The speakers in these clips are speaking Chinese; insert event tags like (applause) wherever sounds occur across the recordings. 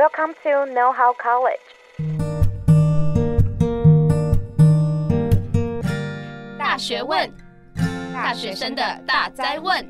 Welcome to Know How College。大学问，大学生的大灾问。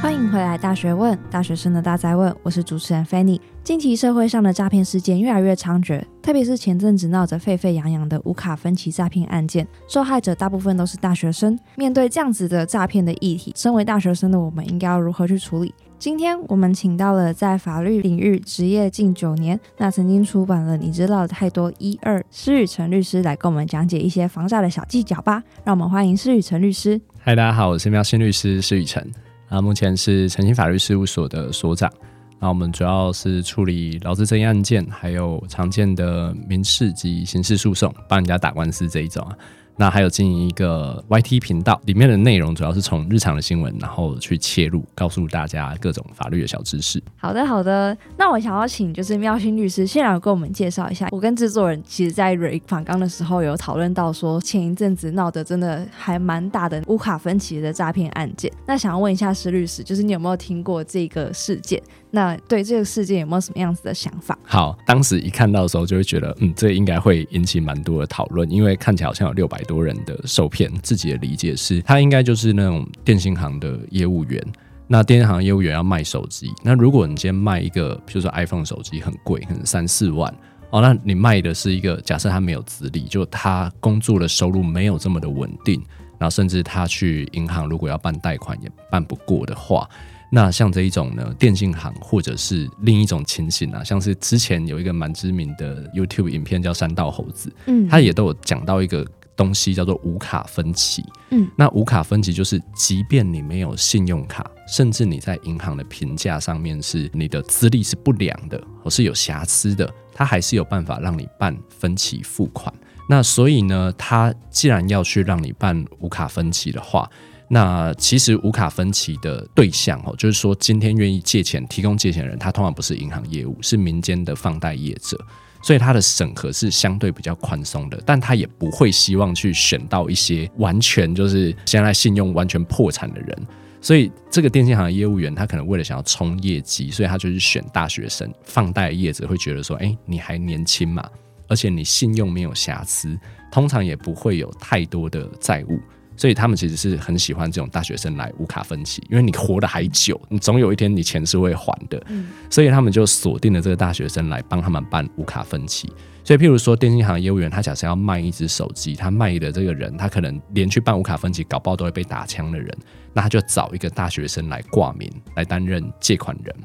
欢迎回来，《大学问》大学生的大灾问，我是主持人 Fanny。近期社会上的诈骗事件越来越猖獗，特别是前阵子闹得沸沸扬扬的无卡分期诈骗案件，受害者大部分都是大学生。面对这样子的诈骗的议题，身为大学生的我们应该要如何去处理？今天我们请到了在法律领域执业近九年，那曾经出版了《你知道的太多一二》施宇辰律师来跟我们讲解一些防诈的小技巧吧。让我们欢迎施宇辰律师。嗨，大家好，我是喵星律师施宇程。啊，目前是诚心法律事务所的所长。那我们主要是处理劳资争议案件，还有常见的民事及刑事诉讼，帮人家打官司这一种啊。那还有经营一个 YT 频道，里面的内容主要是从日常的新闻，然后去切入，告诉大家各种法律的小知识。好的，好的。那我想要请就是妙心律师，先来跟我们介绍一下。我跟制作人其实，在蕊访刚的时候有讨论到说，前一阵子闹得真的还蛮大的乌卡芬奇的诈骗案件。那想要问一下施律师，就是你有没有听过这个事件？那对这个事件有没有什么样子的想法？好，当时一看到的时候，就会觉得，嗯，这应该会引起蛮多的讨论，因为看起来好像有六百多人的受骗。自己的理解是，他应该就是那种电信行的业务员。那电信行业务员要卖手机，那如果你今天卖一个，比如说 iPhone 手机很贵，可能三四万哦，那你卖的是一个，假设他没有资历，就他工作的收入没有这么的稳定，然后甚至他去银行如果要办贷款也办不过的话。那像这一种呢，电信行或者是另一种情形啊，像是之前有一个蛮知名的 YouTube 影片叫《三道猴子》，嗯，他也都有讲到一个东西叫做无卡分期，嗯，那无卡分期就是，即便你没有信用卡，甚至你在银行的评价上面是你的资历是不良的，或是有瑕疵的，他还是有办法让你办分期付款。那所以呢，他既然要去让你办无卡分期的话，那其实无卡分期的对象哦，就是说今天愿意借钱、提供借钱的人，他通常不是银行业务，是民间的放贷业者，所以他的审核是相对比较宽松的，但他也不会希望去选到一些完全就是现在信用完全破产的人，所以这个电信行的业务员他可能为了想要冲业绩，所以他就是选大学生。放贷业者会觉得说，哎，你还年轻嘛，而且你信用没有瑕疵，通常也不会有太多的债务。所以他们其实是很喜欢这种大学生来无卡分期，因为你活得还久，你总有一天你钱是会还的。嗯，所以他们就锁定了这个大学生来帮他们办无卡分期。所以，譬如说电信行业务员，他假设要卖一只手机，他卖的这个人，他可能连去办无卡分期，搞不好都会被打枪的人，那他就找一个大学生来挂名来担任借款人。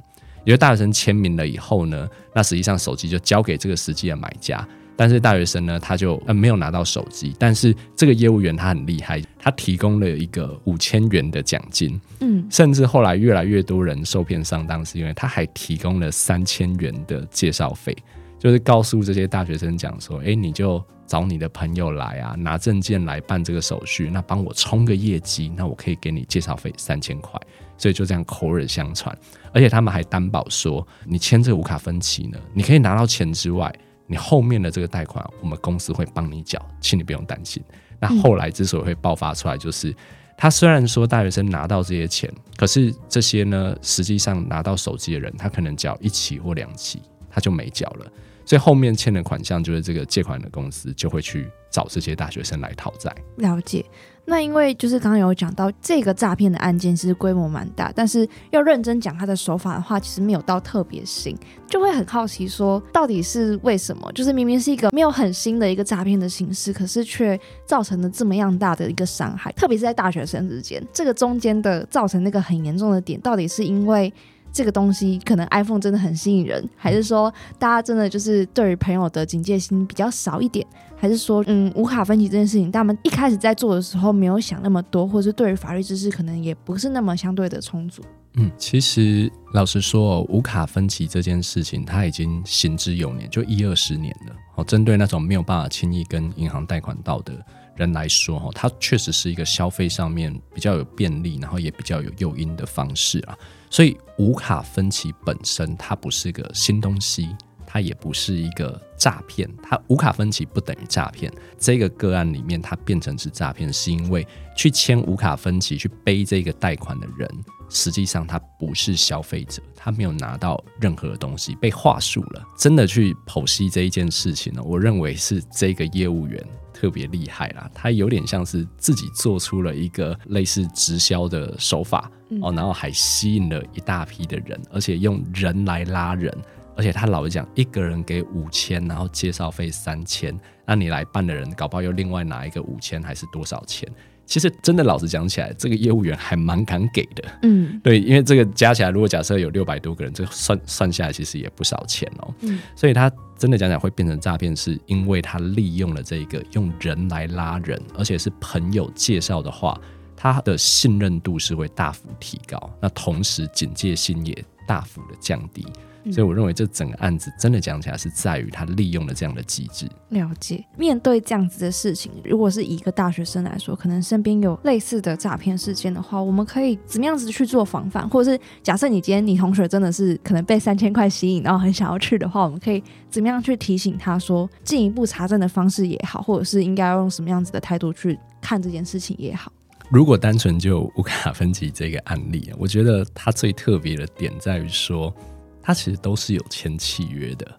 因为大学生签名了以后呢，那实际上手机就交给这个实际的买家。但是大学生呢，他就呃没有拿到手机，但是这个业务员他很厉害，他提供了一个五千元的奖金，嗯，甚至后来越来越多人受骗上当，是因为他还提供了三千元的介绍费，就是告诉这些大学生讲说，哎，你就找你的朋友来啊，拿证件来办这个手续，那帮我冲个业绩，那我可以给你介绍费三千块，所以就这样口耳相传，而且他们还担保说，你签这个无卡分期呢，你可以拿到钱之外。你后面的这个贷款，我们公司会帮你缴，请你不用担心。那后来之所以会爆发出来，就是他虽然说大学生拿到这些钱，可是这些呢，实际上拿到手机的人，他可能缴一期或两期，他就没缴了。所以后面欠的款项，就是这个借款的公司就会去找这些大学生来讨债。了解。那因为就是刚刚有讲到这个诈骗的案件是规模蛮大，但是要认真讲他的手法的话，其实没有到特别新，就会很好奇说到底是为什么？就是明明是一个没有很新的一个诈骗的形式，可是却造成了这么样大的一个伤害，特别是在大学生之间，这个中间的造成那个很严重的点，到底是因为这个东西可能 iPhone 真的很吸引人，还是说大家真的就是对于朋友的警戒心比较少一点？还是说，嗯，无卡分期这件事情，他们一开始在做的时候没有想那么多，或是对于法律知识可能也不是那么相对的充足。嗯，其实老实说，无卡分期这件事情，它已经行之有年，就一二十年了。哦，针对那种没有办法轻易跟银行贷款到的人来说，哈，它确实是一个消费上面比较有便利，然后也比较有诱因的方式啊。所以，无卡分期本身它不是个新东西。它也不是一个诈骗，它无卡分期不等于诈骗。这个个案里面，它变成是诈骗，是因为去签无卡分期去背这个贷款的人，实际上他不是消费者，他没有拿到任何东西，被话术了。真的去剖析这一件事情呢，我认为是这个业务员特别厉害啦，他有点像是自己做出了一个类似直销的手法哦，然后还吸引了一大批的人，而且用人来拉人。而且他老是讲，一个人给五千，然后介绍费三千，那你来办的人，搞不好又另外拿一个五千，还是多少钱？其实真的老实讲起来，这个业务员还蛮敢给的。嗯，对，因为这个加起来，如果假设有六百多个人，这算算下来其实也不少钱哦。嗯，所以他真的讲讲会变成诈骗，是因为他利用了这个用人来拉人，而且是朋友介绍的话，他的信任度是会大幅提高，那同时警戒性也大幅的降低。所以我认为这整个案子真的讲起来是在于他利用了这样的机制。了解，面对这样子的事情，如果是一个大学生来说，可能身边有类似的诈骗事件的话，我们可以怎么样子去做防范？或者是假设你今天你同学真的是可能被三千块吸引，然后很想要去的话，我们可以怎么样去提醒他说，进一步查证的方式也好，或者是应该要用什么样子的态度去看这件事情也好。如果单纯就乌卡分奇这个案例，我觉得它最特别的点在于说。它其实都是有签契约的，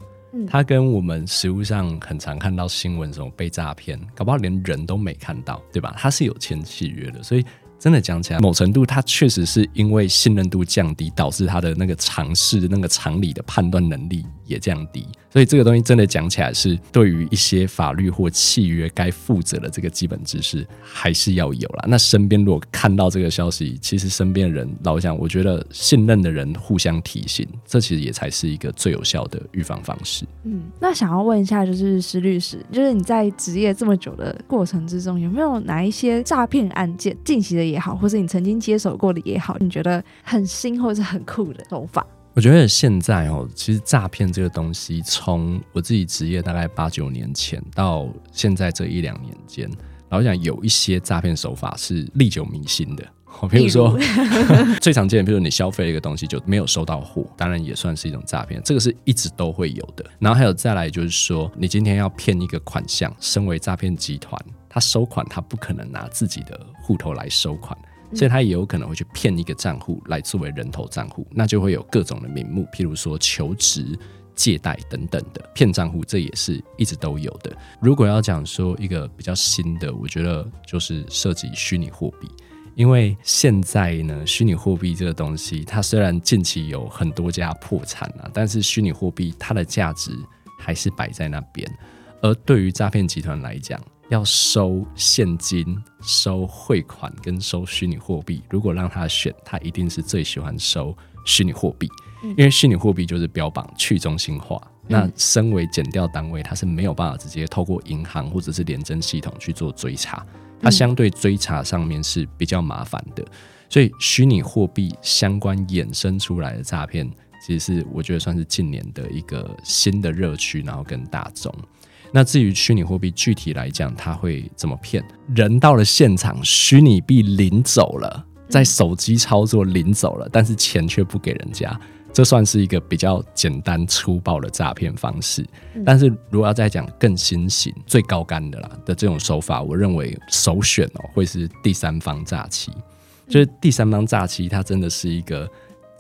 它跟我们实物上很常看到新闻什么被诈骗，搞不好连人都没看到，对吧？它是有签契约的，所以。真的讲起来，某程度他确实是因为信任度降低，导致他的那个常识、那个常理的判断能力也降低。所以这个东西真的讲起来，是对于一些法律或契约该负责的这个基本知识，还是要有啦。那身边如果看到这个消息，其实身边人老实讲，我觉得信任的人互相提醒，这其实也才是一个最有效的预防方式。嗯，那想要问一下，就是施律师，就是你在职业这么久的过程之中，有没有哪一些诈骗案件近期的？也好，或是你曾经接手过的也好，你觉得很新或者是很酷的手法？我觉得现在哦，其实诈骗这个东西，从我自己职业大概八九年前到现在这一两年间，老实讲有一些诈骗手法是历久弥新的。比如说，(laughs) 最常见的，比如说你消费一个东西就没有收到货，当然也算是一种诈骗，这个是一直都会有的。然后还有再来就是说，你今天要骗一个款项，身为诈骗集团。他收款，他不可能拿自己的户头来收款，所以他也有可能会去骗一个账户来作为人头账户，那就会有各种的名目，譬如说求职、借贷等等的骗账户，这也是一直都有的。如果要讲说一个比较新的，我觉得就是涉及虚拟货币，因为现在呢，虚拟货币这个东西，它虽然近期有很多家破产啊，但是虚拟货币它的价值还是摆在那边，而对于诈骗集团来讲，要收现金、收汇款跟收虚拟货币，如果让他选，他一定是最喜欢收虚拟货币，因为虚拟货币就是标榜去中心化。那身为减掉单位，它是没有办法直接透过银行或者是廉政系统去做追查，它相对追查上面是比较麻烦的。所以虚拟货币相关衍生出来的诈骗，其实是我觉得算是近年的一个新的热区，然后跟大众。那至于虚拟货币，具体来讲，它会怎么骗？人到了现场，虚拟币领走了，在手机操作领走了，但是钱却不给人家，这算是一个比较简单粗暴的诈骗方式。但是如果要再讲更新型、最高干的啦的这种手法，我认为首选哦会是第三方诈欺，就是第三方诈欺，它真的是一个。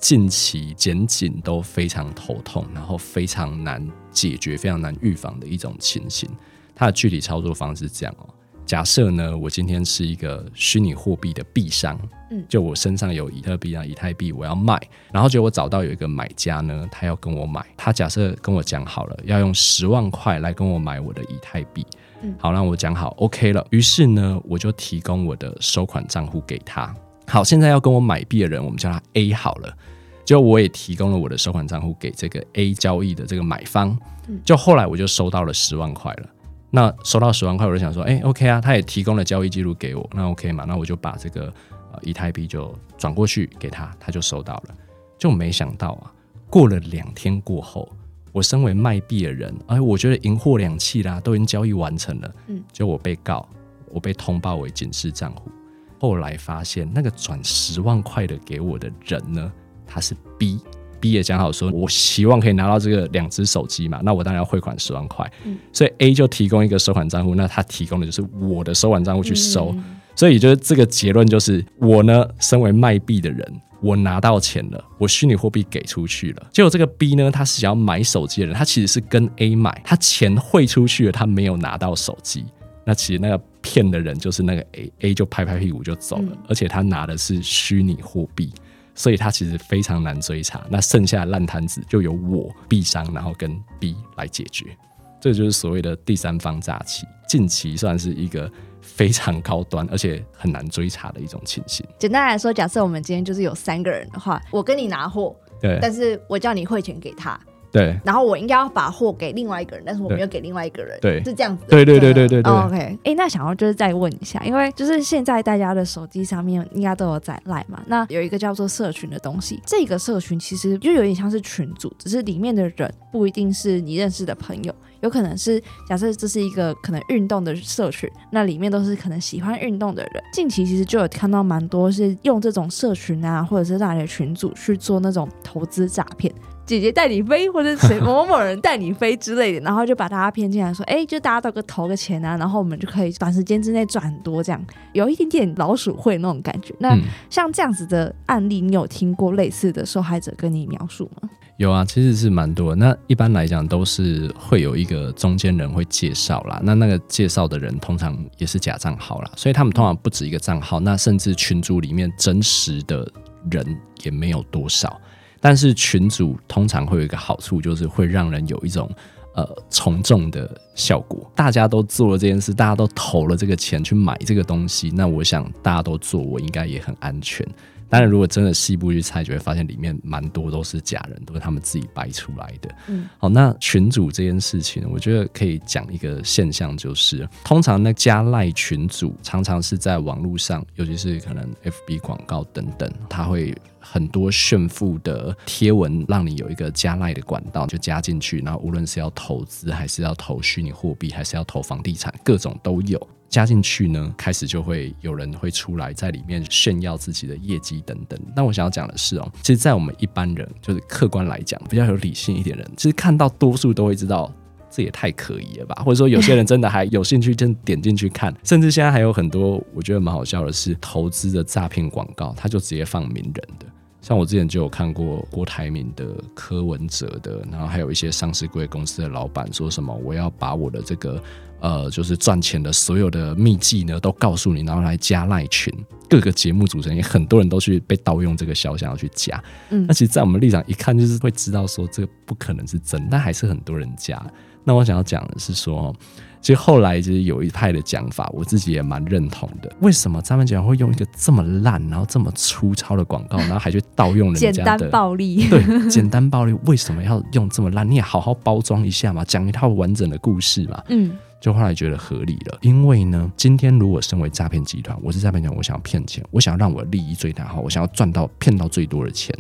近期检警都非常头痛，然后非常难解决、非常难预防的一种情形。它的具体操作方式是这样哦：假设呢，我今天是一个虚拟货币的币商，嗯，就我身上有比特币啊、以太币，我要卖，然后就我找到有一个买家呢，他要跟我买，他假设跟我讲好了，要用十万块来跟我买我的以太币，嗯，好，那我讲好，OK 了。于是呢，我就提供我的收款账户给他。好，现在要跟我买币的人，我们叫他 A 好了。就我也提供了我的收款账户给这个 A 交易的这个买方。就后来我就收到了十万块了。那收到十万块，我就想说，哎，OK 啊，他也提供了交易记录给我，那 OK 嘛？那我就把这个呃以太币就转过去给他，他就收到了。就没想到啊，过了两天过后，我身为卖币的人，哎，我觉得银货两訖啦，都已经交易完成了。嗯，就我被告，我被通报为警示账户。后来发现，那个转十万块的给我的人呢，他是 B，B 也讲好说，我希望可以拿到这个两只手机嘛，那我当然要汇款十万块。嗯，所以 A 就提供一个收款账户，那他提供的就是我的收款账户去收。嗯、所以就是这个结论就是，我呢，身为卖币的人，我拿到钱了，我虚拟货币给出去了。结果这个 B 呢，他是想要买手机的人，他其实是跟 A 买，他钱汇出去了，他没有拿到手机。那其实那个骗的人就是那个 A，A 就拍拍屁股就走了，嗯、而且他拿的是虚拟货币。所以他其实非常难追查，那剩下的烂摊子就由我 B 商，然后跟 B 来解决，这就是所谓的第三方诈欺。近期算是一个非常高端而且很难追查的一种情形。简单来说，假设我们今天就是有三个人的话，我跟你拿货，对，但是我叫你汇钱给他。对，然后我应该要把货给另外一个人，但是我没有给另外一个人，对，是这样子。对对对对对对。Oh, OK，哎、欸，那想要就是再问一下，因为就是现在大家的手机上面应该都有载 LINE 嘛，那有一个叫做社群的东西，这个社群其实就有点像是群组，只是里面的人不一定是你认识的朋友，有可能是假设这是一个可能运动的社群，那里面都是可能喜欢运动的人。近期其实就有看到蛮多是用这种社群啊，或者是大的群组去做那种投资诈骗。姐姐带你飞，或者谁 (laughs) 某某人带你飞之类的，然后就把大家骗进来，说，哎、欸，就大家都个投个钱啊，然后我们就可以短时间之内赚很多，这样有一点点老鼠会那种感觉。那像这样子的案例，你有听过类似的受害者跟你描述吗？有啊，其实是蛮多。那一般来讲，都是会有一个中间人会介绍啦。那那个介绍的人通常也是假账号啦，所以他们通常不止一个账号。那甚至群组里面真实的人也没有多少。但是群组通常会有一个好处，就是会让人有一种呃从众的效果。大家都做了这件事，大家都投了这个钱去买这个东西，那我想大家都做，我应该也很安全。当然，如果真的细部去猜，就会发现里面蛮多都是假人，都是他们自己掰出来的。嗯，好，那群主这件事情，我觉得可以讲一个现象，就是通常那加赖群主常常是在网络上，尤其是可能 FB 广告等等，它会很多炫富的贴文，让你有一个加赖的管道就加进去，然后无论是要投资，还是要投虚拟货币，还是要投房地产，各种都有。加进去呢，开始就会有人会出来在里面炫耀自己的业绩等等。但我想要讲的是哦，其实，在我们一般人，就是客观来讲，比较有理性一点人，其实看到多数都会知道，这也太可疑了吧？或者说，有些人真的还有兴趣，就点进去看。甚至现在还有很多，我觉得蛮好笑的是，投资的诈骗广告，他就直接放名人的。像我之前就有看过郭台铭的、柯文哲的，然后还有一些上市贵公司的老板说什么，我要把我的这个呃，就是赚钱的所有的秘籍呢，都告诉你，然后来加赖群。各个节目主持人也很多人都去被盗用这个消息要去加。嗯，那其实，在我们立场一看，就是会知道说这个不可能是真，但还是很多人加。那我想要讲的是说。其实后来其实有一派的讲法，我自己也蛮认同的。为什么他们讲会用一个这么烂，然后这么粗糙的广告，然后还去盗用人家的？简单暴力。对，简单暴力。为什么要用这么烂？你也好好包装一下嘛，讲一套完整的故事嘛。嗯，就后来觉得合理了。因为呢，今天如果身为诈骗集团，我是诈骗集团，我想要骗钱，我想要让我的利益最大化，我想要赚到骗到最多的钱，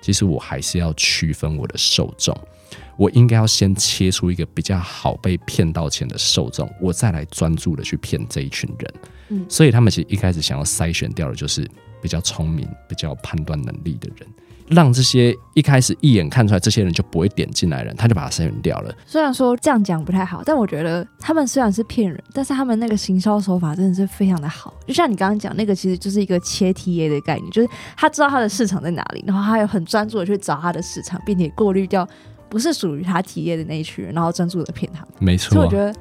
其实我还是要区分我的受众。我应该要先切出一个比较好被骗到钱的受众，我再来专注的去骗这一群人。嗯，所以他们其实一开始想要筛选掉的就是比较聪明、比较有判断能力的人，让这些一开始一眼看出来这些人就不会点进来的人，他就把他筛选掉了。虽然说这样讲不太好，但我觉得他们虽然是骗人，但是他们那个行销手法真的是非常的好。就像你刚刚讲那个，其实就是一个切 TA 的概念，就是他知道他的市场在哪里，然后他有很专注的去找他的市场，并且过滤掉。不是属于他体验的那一群人，然后专注的骗他们。没错，所以我觉得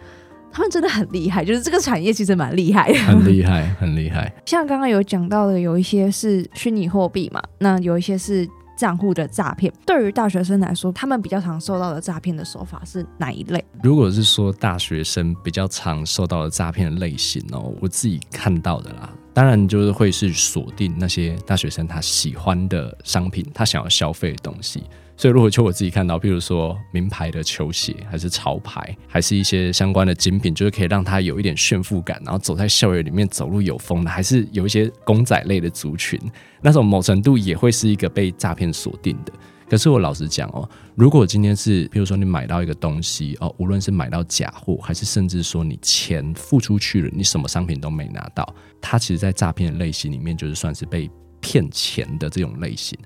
他们真的很厉害，就是这个产业其实蛮厉害的，很厉害，很厉害。(laughs) 像刚刚有讲到的，有一些是虚拟货币嘛，那有一些是账户的诈骗。对于大学生来说，他们比较常受到的诈骗的手法是哪一类？如果是说大学生比较常受到的诈骗的类型哦，我自己看到的啦，当然就是会是锁定那些大学生他喜欢的商品，他想要消费的东西。所以，如果就我自己看到，譬如说名牌的球鞋，还是潮牌，还是一些相关的精品，就是可以让他有一点炫富感，然后走在校园里面走路有风的，还是有一些公仔类的族群，那种某程度也会是一个被诈骗锁定的。可是我老实讲哦，如果今天是，譬如说你买到一个东西哦，无论是买到假货，还是甚至说你钱付出去了，你什么商品都没拿到，它其实，在诈骗的类型里面，就是算是被骗钱的这种类型。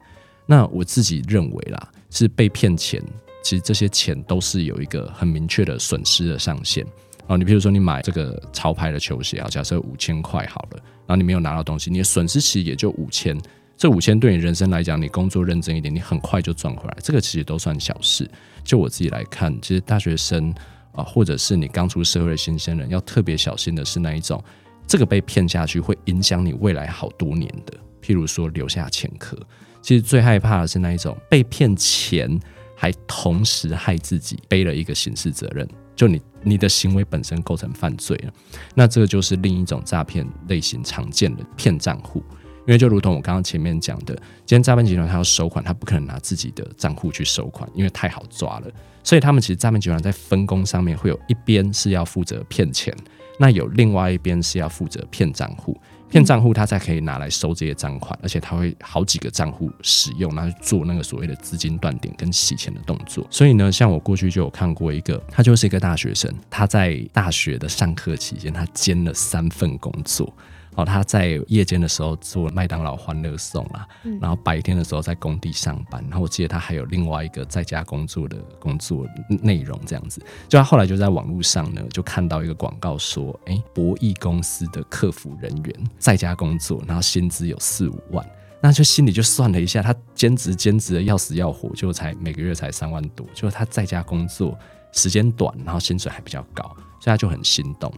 那我自己认为啦。是被骗钱，其实这些钱都是有一个很明确的损失的上限。哦，你比如说你买这个潮牌的球鞋啊，假设五千块好了，然后你没有拿到东西，你的损失其实也就五千。这五千对你人生来讲，你工作认真一点，你很快就赚回来，这个其实都算小事。就我自己来看，其实大学生啊，或者是你刚出社会的新鲜人，要特别小心的是那一种，这个被骗下去会影响你未来好多年的。譬如说留下前科，其实最害怕的是那一种被骗钱，还同时害自己背了一个刑事责任，就你你的行为本身构成犯罪了，那这个就是另一种诈骗类型常见的骗账户。因为就如同我刚刚前面讲的，今天诈骗集团他要收款，他不可能拿自己的账户去收款，因为太好抓了。所以他们其实诈骗集团在分工上面会有一边是要负责骗钱，那有另外一边是要负责骗账户。骗账户他才可以拿来收这些赃款，而且他会好几个账户使用，拿去做那个所谓的资金断点跟洗钱的动作。所以呢，像我过去就有看过一个，他就是一个大学生，他在大学的上课期间，他兼了三份工作。哦，他在夜间的时候做麦当劳欢乐颂啦，然后白天的时候在工地上班，然后我记得他还有另外一个在家工作的工作内容这样子。就他后来就在网络上呢，就看到一个广告说，哎，博弈公司的客服人员在家工作，然后薪资有四五万，那就心里就算了一下，他兼职兼职的要死要活，就才每个月才三万多，就他在家工作时间短，然后薪水还比较高，所以他就很心动。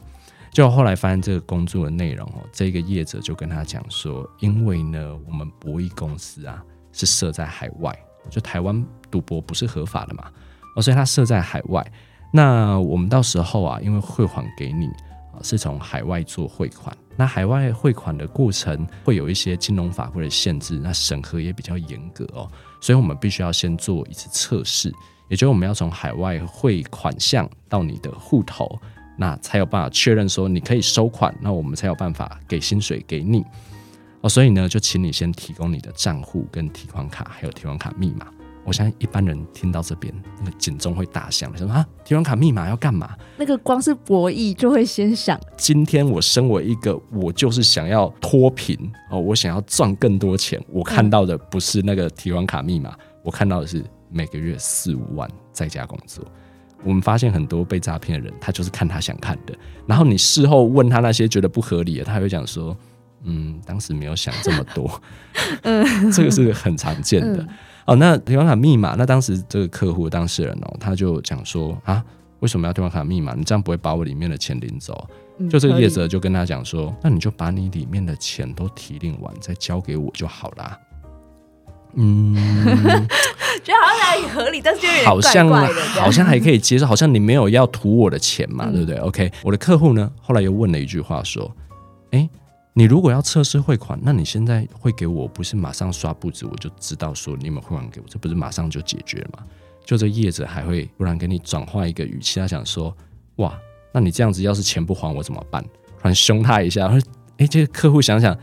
就后来发现这个工作的内容哦，这个业者就跟他讲说，因为呢，我们博弈公司啊是设在海外，就台湾赌博不是合法的嘛，哦，所以他设在海外。那我们到时候啊，因为汇款给你啊，是从海外做汇款，那海外汇款的过程会有一些金融法规的限制，那审核也比较严格哦，所以我们必须要先做一次测试，也就是我们要从海外汇款项到你的户头。那才有办法确认说你可以收款，那我们才有办法给薪水给你哦。所以呢，就请你先提供你的账户跟提款卡，还有提款卡密码。我相信一般人听到这边，那个警钟会大响，说啊，提款卡密码要干嘛？那个光是博弈就会先想。今天我身为一个，我就是想要脱贫哦，我想要赚更多钱。我看到的不是那个提款卡密码，我看到的是每个月四五万在家工作。我们发现很多被诈骗的人，他就是看他想看的。然后你事后问他那些觉得不合理的，他会讲说：“嗯，当时没有想这么多。(laughs) ”嗯，这个是很常见的。嗯、哦，那提款卡密码，那当时这个客户当事人哦，他就讲说：“啊，为什么要提款卡密码？你这样不会把我里面的钱领走？”嗯、就这个业者就跟他讲说：“那你就把你里面的钱都提领完，再交给我就好啦。”嗯，觉得好像哪里合理，但是又好像好像还可以接受，好像你没有要图我的钱嘛，嗯、对不对？OK，我的客户呢，后来又问了一句话说：“哎，你如果要测试汇款，那你现在会给我，不是马上刷簿子我就知道说你有没有汇款给我，这不是马上就解决了吗？就这叶子还会突然给你转换一个语气，他想说：哇，那你这样子要是钱不还我怎么办？突然凶他一下，说：哎，这个客户想想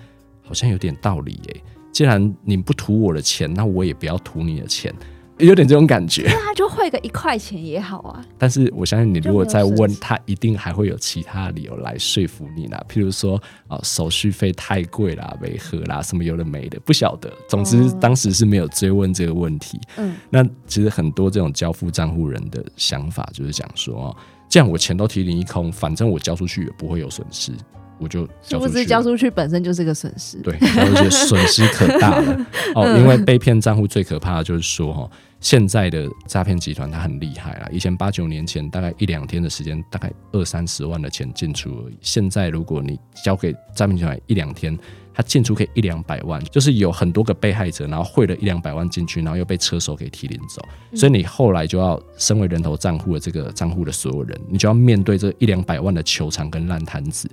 好像有点道理耶。”既然你不图我的钱，那我也不要图你的钱，有点这种感觉。那他就汇个一块钱也好啊。但是我相信你，如果再问他，一定还会有其他理由来说服你啦。譬如说啊、哦，手续费太贵啦，违和啦，什么有的没的，不晓得。总之当时是没有追问这个问题。嗯，那其实很多这种交付账户人的想法就是讲说哦，这样我钱都提零一空，反正我交出去也不会有损失。我就交出去，交出去本身就是个损失，对，而且损失可大了 (laughs) 哦。因为被骗账户最可怕的就是说，哈，现在的诈骗集团它很厉害啦。以前八九年前，大概一两天的时间，大概二三十万的钱进出而已。现在如果你交给诈骗集团一两天，他进出可以一两百万，就是有很多个被害者，然后汇了一两百万进去，然后又被车手给提领走。所以你后来就要身为人头账户的这个账户的所有人，你就要面对这一两百万的球场跟烂摊子。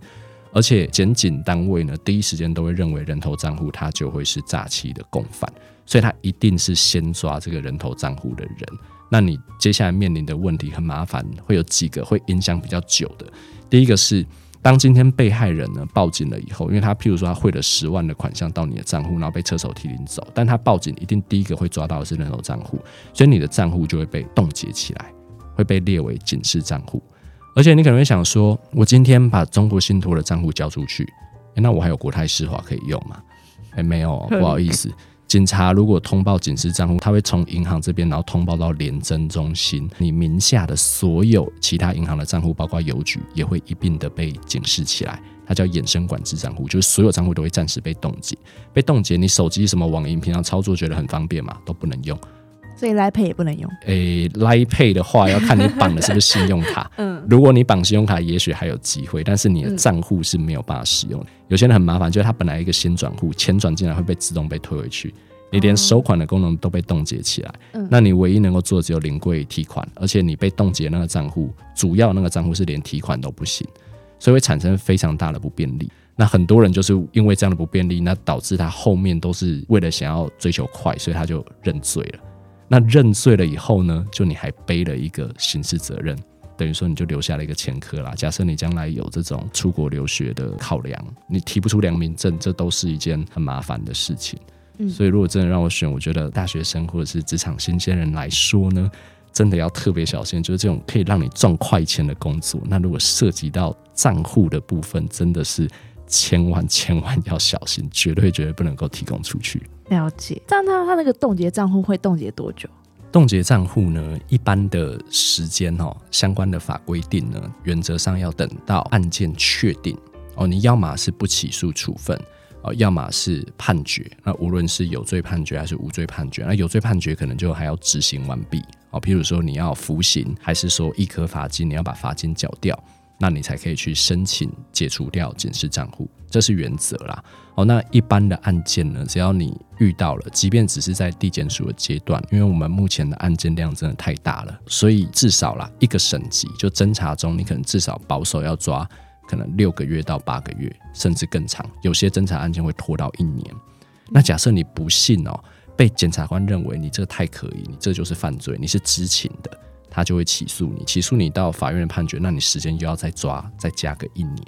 而且检警单位呢，第一时间都会认为人头账户他就会是诈欺的共犯，所以他一定是先抓这个人头账户的人。那你接下来面临的问题很麻烦，会有几个会影响比较久的。第一个是，当今天被害人呢报警了以后，因为他譬如说他汇了十万的款项到你的账户，然后被车手提领走，但他报警一定第一个会抓到的是人头账户，所以你的账户就会被冻结起来，会被列为警示账户。而且你可能会想说，我今天把中国信托的账户交出去，那我还有国泰世华可以用吗？哎，没有，(laughs) 不好意思，警察如果通报警示账户，他会从银行这边，然后通报到廉政中心，你名下的所有其他银行的账户，包括邮局，也会一并的被警示起来。它叫衍生管制账户，就是所有账户都会暂时被冻结。被冻结，你手机什么网银平常操作觉得很方便嘛，都不能用。所以 Line Pay 也不能用。诶，Line Pay 的话要看你绑的是不是信用卡。(laughs) 嗯，如果你绑信用卡，也许还有机会，但是你的账户是没有办法使用的。嗯、有些人很麻烦，就是他本来一个先转户，钱转进来会被自动被退回去，你连收款的功能都被冻结起来。嗯，那你唯一能够做的只有临柜提款，而且你被冻结那个账户，主要那个账户是连提款都不行。所以会产生非常大的不便利。那很多人就是因为这样的不便利，那导致他后面都是为了想要追求快，所以他就认罪了。那认罪了以后呢，就你还背了一个刑事责任，等于说你就留下了一个前科啦。假设你将来有这种出国留学的考量，你提不出良民证，这都是一件很麻烦的事情。嗯，所以如果真的让我选，我觉得大学生或者是职场新鲜人来说呢，真的要特别小心，就是这种可以让你赚快钱的工作。那如果涉及到账户的部分，真的是千万千万要小心，绝对绝对不能够提供出去。了解。但他他那个冻结账户会冻结多久？冻结账户呢，一般的时间哦，相关的法规定呢，原则上要等到案件确定哦，你要么是不起诉处分哦。要么是判决，那无论是有罪判决还是无罪判决，那有罪判决可能就还要执行完毕。哦，譬如说你要服刑，还是说一颗罚金，你要把罚金缴掉，那你才可以去申请解除掉警示账户，这是原则啦。哦，那一般的案件呢，只要你遇到了，即便只是在地检署的阶段，因为我们目前的案件量真的太大了，所以至少啦一个省级就侦查中，你可能至少保守要抓。可能六个月到八个月，甚至更长。有些侦查案件会拖到一年。那假设你不信哦，被检察官认为你这个太可疑，你这就是犯罪，你是知情的，他就会起诉你。起诉你到法院判决，那你时间又要再抓，再加个一年。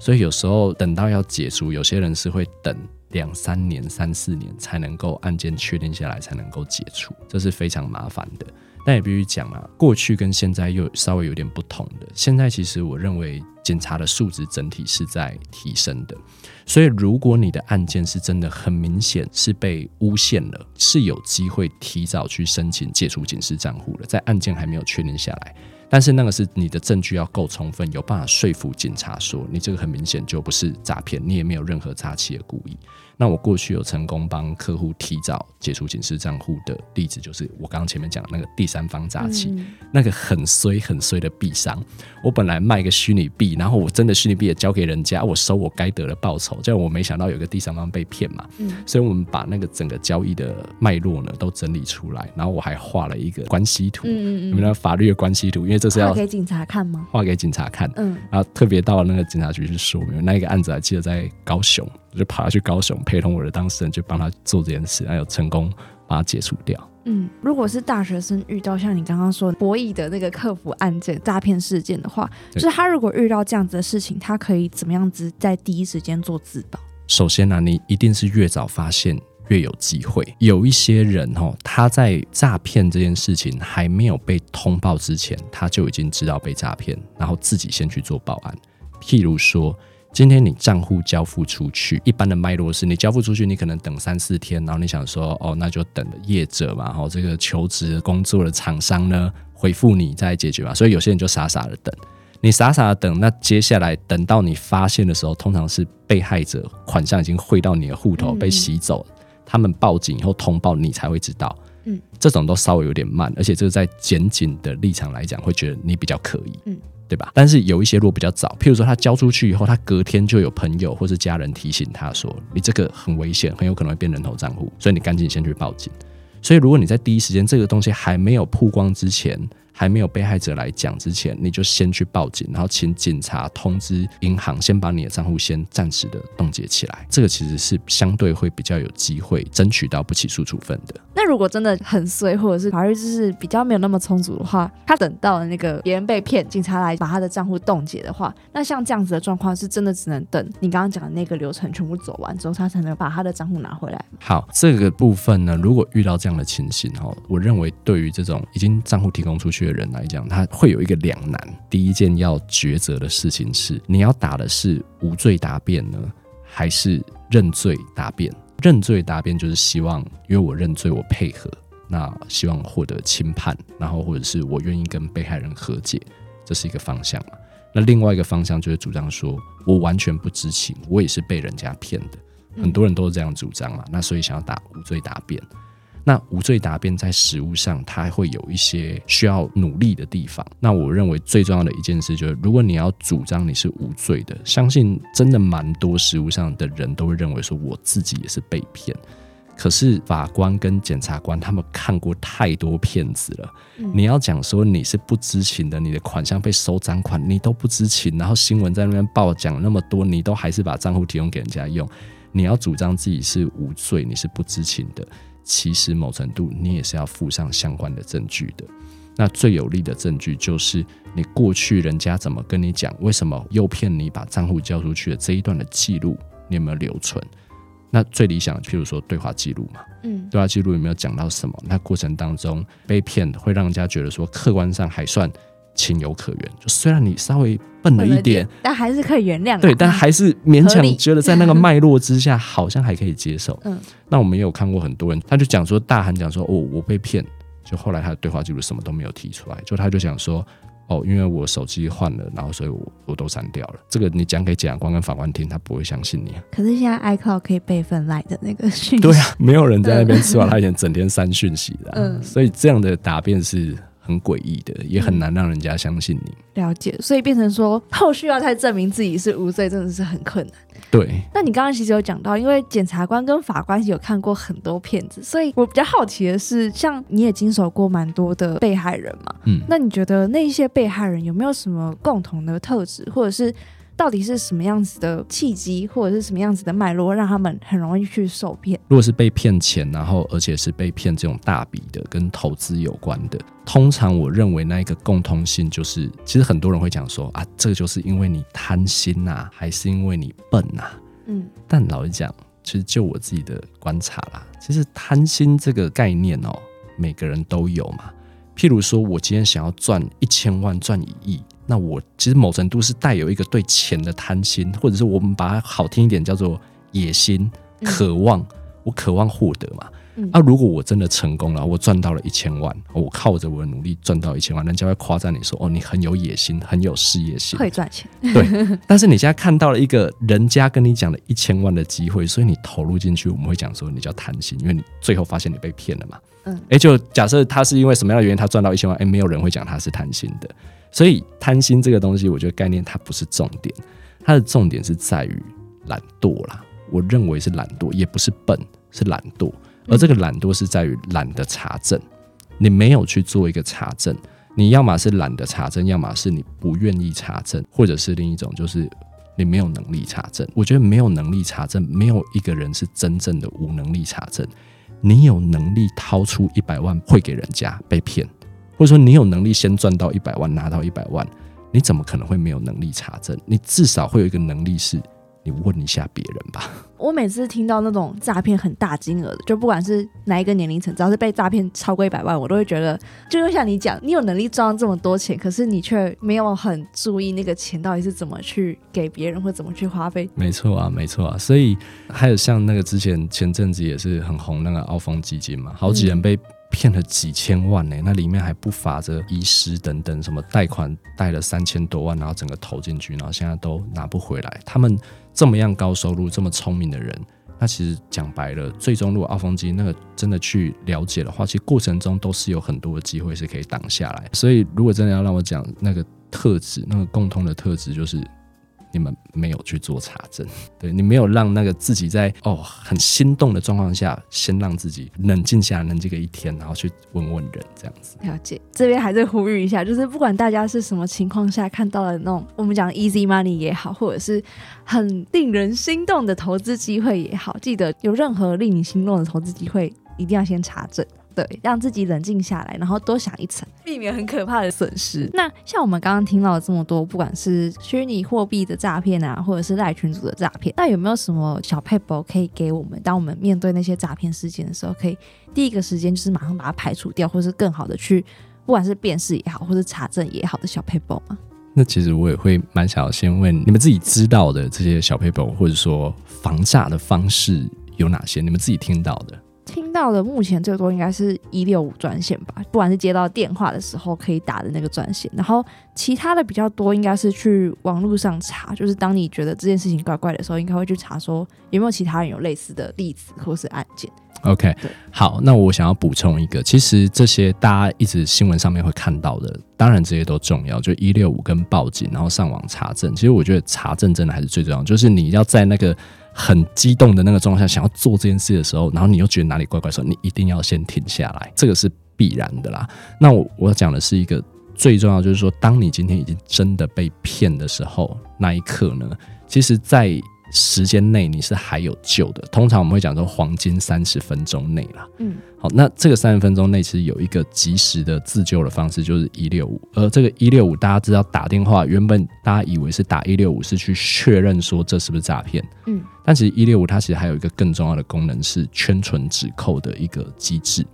所以有时候等到要解除，有些人是会等两三年、三四年才能够案件确定下来，才能够解除，这是非常麻烦的。但也必须讲啊，过去跟现在又稍微有点不同的。现在其实我认为检查的素质整体是在提升的，所以如果你的案件是真的很明显是被诬陷了，是有机会提早去申请解除警示账户的，在案件还没有确定下来。但是那个是你的证据要够充分，有办法说服警察说你这个很明显就不是诈骗，你也没有任何诈欺的故意。那我过去有成功帮客户提早解除警示账户的例子，就是我刚刚前面讲的那个第三方诈欺，嗯、那个很衰很衰的币商。我本来卖个虚拟币，然后我真的虚拟币也交给人家，我收我该得的报酬。结果我没想到有个第三方被骗嘛，嗯、所以我们把那个整个交易的脉络呢都整理出来，然后我还画了一个关系图，你们的法律的关系图，因为这是要给警察看吗？画给警察看，嗯，然后特别到了那个警察局去说明，那一个案子还记得在高雄。我就跑去高雄，陪同我的当事人去帮他做这件事，还有成功把他解除掉。嗯，如果是大学生遇到像你刚刚说博弈的那个客服案件诈骗事件的话，就是他如果遇到这样子的事情，他可以怎么样子在第一时间做自保？首先呢、啊，你一定是越早发现越有机会。有一些人哦，他在诈骗这件事情还没有被通报之前，他就已经知道被诈骗，然后自己先去做报案。譬如说。今天你账户交付出去，一般的脉络是你交付出去，你可能等三四天，然后你想说，哦，那就等业者嘛，然后这个求职工作的厂商呢回复你再解决嘛，所以有些人就傻傻的等，你傻傻的等，那接下来等到你发现的时候，通常是被害者款项已经汇到你的户头被洗走，嗯、他们报警以后通报你才会知道，嗯，这种都稍微有点慢，而且这个在检警的立场来讲，会觉得你比较可疑，嗯。对吧？但是有一些如果比较早，譬如说他交出去以后，他隔天就有朋友或是家人提醒他说：“你这个很危险，很有可能会变人头账户，所以你赶紧先去报警。”所以如果你在第一时间这个东西还没有曝光之前，还没有被害者来讲之前，你就先去报警，然后请警察通知银行，先把你的账户先暂时的冻结起来。这个其实是相对会比较有机会争取到不起诉处分的。那如果真的很碎，或者是法律知识比较没有那么充足的话，他等到了那个别人被骗，警察来把他的账户冻结的话，那像这样子的状况，是真的只能等你刚刚讲的那个流程全部走完之后，他才能把他的账户拿回来。好，这个部分呢，如果遇到这样的情形哈，我认为对于这种已经账户提供出去的人来讲，他会有一个两难。第一件要抉择的事情是，你要打的是无罪答辩呢，还是认罪答辩？认罪答辩就是希望，因为我认罪，我配合，那希望获得轻判，然后或者是我愿意跟被害人和解，这是一个方向嘛。那另外一个方向就是主张说，我完全不知情，我也是被人家骗的，很多人都是这样主张嘛。那所以想要打无罪答辩。那无罪答辩在实务上，它会有一些需要努力的地方。那我认为最重要的一件事就是，如果你要主张你是无罪的，相信真的蛮多实务上的人都会认为说，我自己也是被骗。可是法官跟检察官他们看过太多骗子了，你要讲说你是不知情的，你的款项被收赃款，你都不知情，然后新闻在那边报讲那么多，你都还是把账户提供给人家用，你要主张自己是无罪，你是不知情的。其实某程度你也是要附上相关的证据的。那最有力的证据就是你过去人家怎么跟你讲，为什么诱骗你把账户交出去的这一段的记录，你有没有留存？那最理想的，譬如说对话记录嘛，嗯，对话记录有没有讲到什么？那过程当中被骗会让人家觉得说客观上还算情有可原，就虽然你稍微笨了一点，但还是可以原谅。对，但还是勉强觉得在那个脉络之下，好像还可以接受。嗯，那我们也有看过很多人，他就讲说大喊讲说哦，我被骗，就后来他的对话记录什么都没有提出来，就他就讲说哦，因为我手机换了，然后所以我我都删掉了。这个你讲给检察官跟法官听，他不会相信你。可是现在 iCloud 可以备份来的那个讯息，对啊，没有人在那边吃完他以前整天删讯息的，嗯，所以这样的答辩是。很诡异的，也很难让人家相信你。嗯、了解，所以变成说后续要再证明自己是无罪，真的是很困难。对。那你刚刚其实有讲到，因为检察官跟法官有看过很多骗子，所以我比较好奇的是，像你也经手过蛮多的被害人嘛，嗯，那你觉得那些被害人有没有什么共同的特质，或者是？到底是什么样子的契机，或者是什么样子的脉络，让他们很容易去受骗？如果是被骗钱，然后而且是被骗这种大笔的，跟投资有关的，通常我认为那一个共通性就是，其实很多人会讲说啊，这就是因为你贪心呐、啊，还是因为你笨呐、啊？嗯，但老实讲，其实就我自己的观察啦，其实贪心这个概念哦，每个人都有嘛。譬如说，我今天想要赚一千万，赚一亿。那我其实某程度是带有一个对钱的贪心，或者是我们把它好听一点叫做野心、渴望。我渴望获得嘛。那如果我真的成功了，我赚到了一千万，我靠着我的努力赚到一千万，人家会夸赞你说：“哦，你很有野心，很有事业心，会赚钱。”对。但是你现在看到了一个人家跟你讲的一千万的机会，所以你投入进去，我们会讲说你叫贪心，因为你最后发现你被骗了嘛。嗯。哎，就假设他是因为什么样的原因他赚到一千万，哎，没有人会讲他是贪心的。所以贪心这个东西，我觉得概念它不是重点，它的重点是在于懒惰啦。我认为是懒惰，也不是笨，是懒惰。而这个懒惰是在于懒得查证，你没有去做一个查证，你要么是懒得查证，要么是你不愿意查证，或者是另一种就是你没有能力查证。我觉得没有能力查证，没有一个人是真正的无能力查证。你有能力掏出一百万汇给人家被骗。或者说你有能力先赚到一百万，拿到一百万，你怎么可能会没有能力查证？你至少会有一个能力是，你问一下别人吧。我每次听到那种诈骗很大金额的，就不管是哪一个年龄层，只要是被诈骗超过一百万，我都会觉得，就会像你讲，你有能力赚到这么多钱，可是你却没有很注意那个钱到底是怎么去给别人，或怎么去花费。没错啊，没错啊。所以还有像那个之前前阵子也是很红那个澳丰基金嘛，好几人被、嗯。骗了几千万呢、那里面还不乏着遗失等等，什么贷款贷了三千多万，然后整个投进去，然后现在都拿不回来。他们这么样高收入、这么聪明的人，那其实讲白了，最终如果澳丰基那个真的去了解的话，其实过程中都是有很多的机会是可以挡下来。所以，如果真的要让我讲那个特质，那个共通的特质就是。你们没有去做查证，对，你没有让那个自己在哦很心动的状况下，先让自己冷静下来，冷静个一天，然后去问问人，这样子。了解，这边还是呼吁一下，就是不管大家是什么情况下看到了那种我们讲 easy money 也好，或者是很令人心动的投资机会也好，记得有任何令你心动的投资机会，一定要先查证。对，让自己冷静下来，然后多想一层，避免很可怕的损失。那像我们刚刚听到了这么多，不管是虚拟货币的诈骗啊，或者是赖群主的诈骗，那有没有什么小撇步可以给我们？当我们面对那些诈骗事件的时候，可以第一个时间就是马上把它排除掉，或是更好的去，不管是辨识也好，或是查证也好的小撇步吗？那其实我也会蛮想要先问你们自己知道的这些小撇步，或者说防诈的方式。有哪些？你们自己听到的？听到的目前最多应该是一六五专线吧，不管是接到电话的时候可以打的那个专线，然后其他的比较多应该是去网络上查，就是当你觉得这件事情怪怪的时候，应该会去查说有没有其他人有类似的例子或是案件。OK，好，那我想要补充一个，其实这些大家一直新闻上面会看到的，当然这些都重要，就一六五跟报警，然后上网查证。其实我觉得查证真的还是最重要，就是你要在那个。很激动的那个状态下，想要做这件事的时候，然后你又觉得哪里怪怪的时候，你一定要先停下来，这个是必然的啦。那我我要讲的是一个最重要，就是说，当你今天已经真的被骗的时候，那一刻呢，其实，在时间内你是还有救的。通常我们会讲说黄金三十分钟内啦。嗯，好，那这个三十分钟内其实有一个及时的自救的方式，就是一六五。而这个一六五，大家知道打电话，原本大家以为是打一六五是去确认说这是不是诈骗。嗯，但其实一六五它其实还有一个更重要的功能，是圈存止扣的一个机制。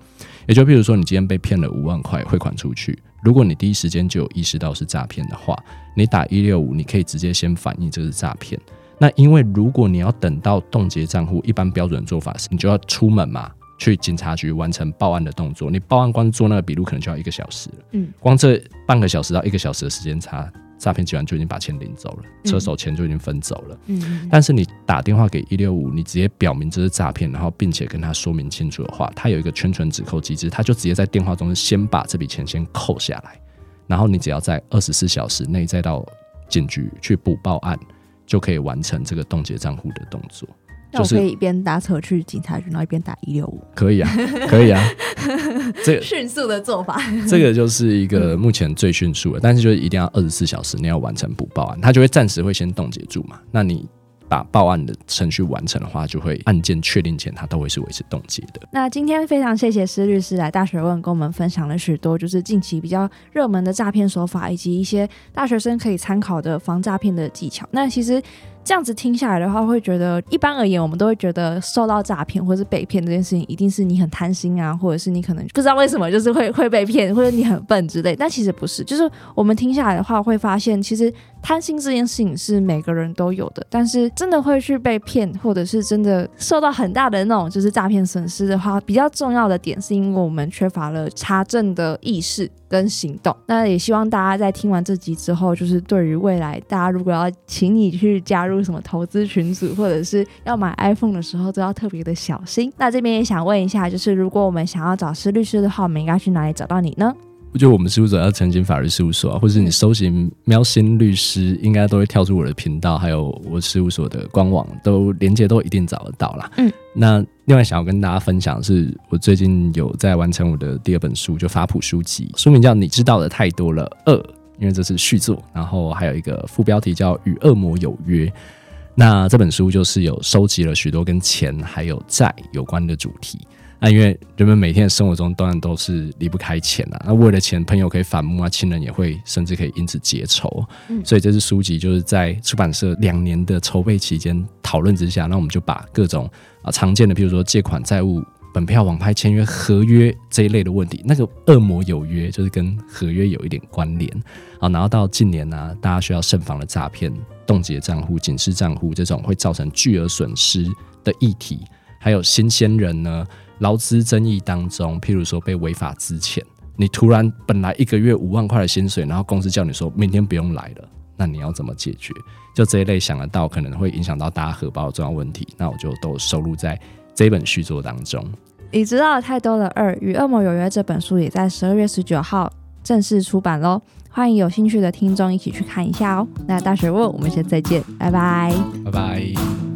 也就比如说，你今天被骗了五万块汇款出去，如果你第一时间就有意识到是诈骗的话，你打一六五，你可以直接先反映这是诈骗。那因为如果你要等到冻结账户，一般标准做法是，你就要出门嘛，去警察局完成报案的动作。你报案光做那个笔录，可能就要一个小时了。嗯，光这半个小时到一个小时的时间差，诈骗集团就已经把钱领走了，车手钱就已经分走了。嗯，但是你打电话给一六五，你直接表明这是诈骗，然后并且跟他说明清楚的话，他有一个圈存止扣机制，他就直接在电话中先把这笔钱先扣下来，然后你只要在二十四小时内再到警局去补报案。就可以完成这个冻结账户的动作。那我可以一边搭车去警察局，然后一边打一六五。可以啊，可以啊，(laughs) 这迅速的做法。这个就是一个目前最迅速的，但是就是一定要二十四小时内要完成补报案，他就会暂时会先冻结住嘛。那你。把报案的程序完成的话，就会案件确定前，它都会是维持冻结的。那今天非常谢谢施律师来大学问，跟我们分享了许多，就是近期比较热门的诈骗手法，以及一些大学生可以参考的防诈骗的技巧。那其实。这样子听下来的话，会觉得一般而言，我们都会觉得受到诈骗或是被骗这件事情，一定是你很贪心啊，或者是你可能不知道为什么就是会会被骗，或者你很笨之类。但其实不是，就是我们听下来的话，会发现其实贪心这件事情是每个人都有的，但是真的会去被骗，或者是真的受到很大的那种就是诈骗损失的话，比较重要的点是因为我们缺乏了查证的意识。跟行动，那也希望大家在听完这集之后，就是对于未来大家如果要请你去加入什么投资群组，或者是要买 iPhone 的时候，都要特别的小心。那这边也想问一下，就是如果我们想要找施律师的话，我们应该去哪里找到你呢？就我们事务所要澄清法律事务所啊，或是你搜寻喵星律师，应该都会跳出我的频道，还有我事务所的官网，都连接都一定找得到啦。嗯，那另外想要跟大家分享的是，我最近有在完成我的第二本书，就法普书籍，书名叫《你知道的太多了二》，因为这是续作，然后还有一个副标题叫《与恶魔有约》。那这本书就是有收集了许多跟钱还有债有关的主题。那因为人们每天的生活中当然都是离不开钱啊，那为了钱，朋友可以反目啊，亲人也会甚至可以因此结仇。嗯，所以这次书籍就是在出版社两年的筹备期间讨论之下，那我们就把各种啊常见的，譬如说借款、债务、本票、网拍、签约、合约这一类的问题，那个恶魔有约就是跟合约有一点关联啊，然后到近年呢，大家需要慎防的诈骗、冻结账户、警示账户这种会造成巨额损失的议题，还有新鲜人呢。劳资争议当中，譬如说被违法之前，你突然本来一个月五万块的薪水，然后公司叫你说明天不用来了，那你要怎么解决？就这一类想得到可能会影响到大家荷包的重要问题，那我就都收录在这本续作当中。你知道的太多了。二与恶魔有约这本书也在十二月十九号正式出版喽，欢迎有兴趣的听众一起去看一下哦。那大学问，我们先再见，拜拜，拜拜。